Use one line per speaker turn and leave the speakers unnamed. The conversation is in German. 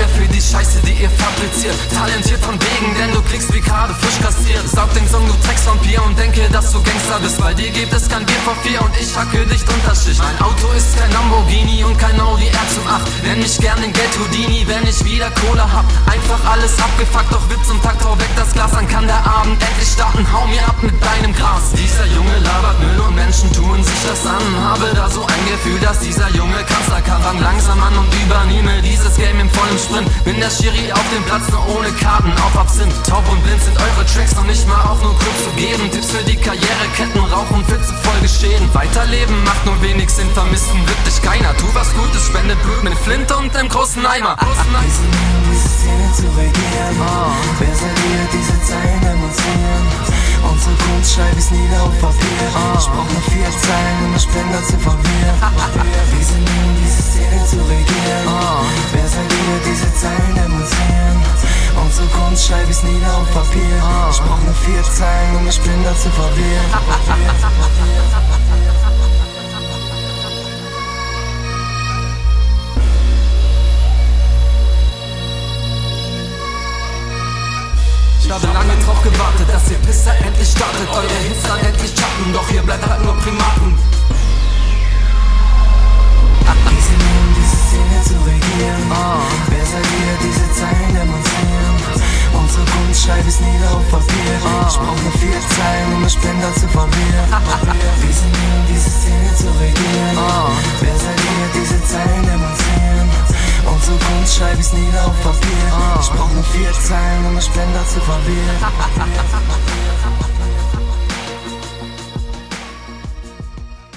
mehr für die Scheiße, die ihr fabriziert. Talentiert von wegen, denn du klickst wie gerade frisch kassiert. Saug den Song, du Drecksvampir und denke, dass du Gangster bist. Bei dir gibt es kein Bier vor vier und ich hacke dich Unterschicht. Mein Auto ist kein Lamborghini und kein Audi R zum 8. Nenn mich gern den Geld Houdini, wenn ich wieder Cola hab. Einfach alles abgefuckt, doch Witz und Takt, hau weg das Glas, dann kann der Abend endlich starten. Habe da so ein Gefühl, dass dieser Junge Kanzler kann. Fang langsam an und übernehme dieses Game im vollen Sprint. Bin der Schiri auf dem Platz, nur ohne Karten, auf Absinth. Taub und blind sind eure Tracks noch nicht mal auf nur kurz zu geben. Tipps für die Karriere, Ketten, Rauch und Witze voll gestehen. Weiterleben macht nur wenig Sinn, vermissen wird dich keiner. Tu was Gutes, spende Blut mit Flinte und einem großen Eimer. Großen Eimer.
Diese Szene zu regieren. Wer seid ihr, diese Zeilen demonstrieren? Unsere Kunstscheibe ist nieder auf Papier. Ich brauch nur vier Zeilen, um das Spender zu verwirren. Wir sind hier, um diese Szene zu regieren. Wer seid ihr, diese Zeilen demonstrieren? Unsere Kunstscheibe ist nieder auf Papier. Ich brauch nur vier Zeilen, um das Spender zu verwirren.
Ich habe lange drauf gewartet, dass ihr Pisser endlich startet. Eure Hits dann endlich chatten, doch ihr bleibt halt nur Primaten.
Hier, um diese Szene zu regieren. Wer seid ihr, diese Zeilen demonstrieren? Unsere Kunstscheibe ist nieder auf Papier. Ich brauch nur vier Zeilen, um das Spender zu verwirren. Hier, um diese Szene zu regieren. Wer seid ihr, diese Zeilen demonstrieren? Unsere Kunstscheibe ist nieder auf Papier. Brauch nur vier Zeilen, um das Spender zu verwirren.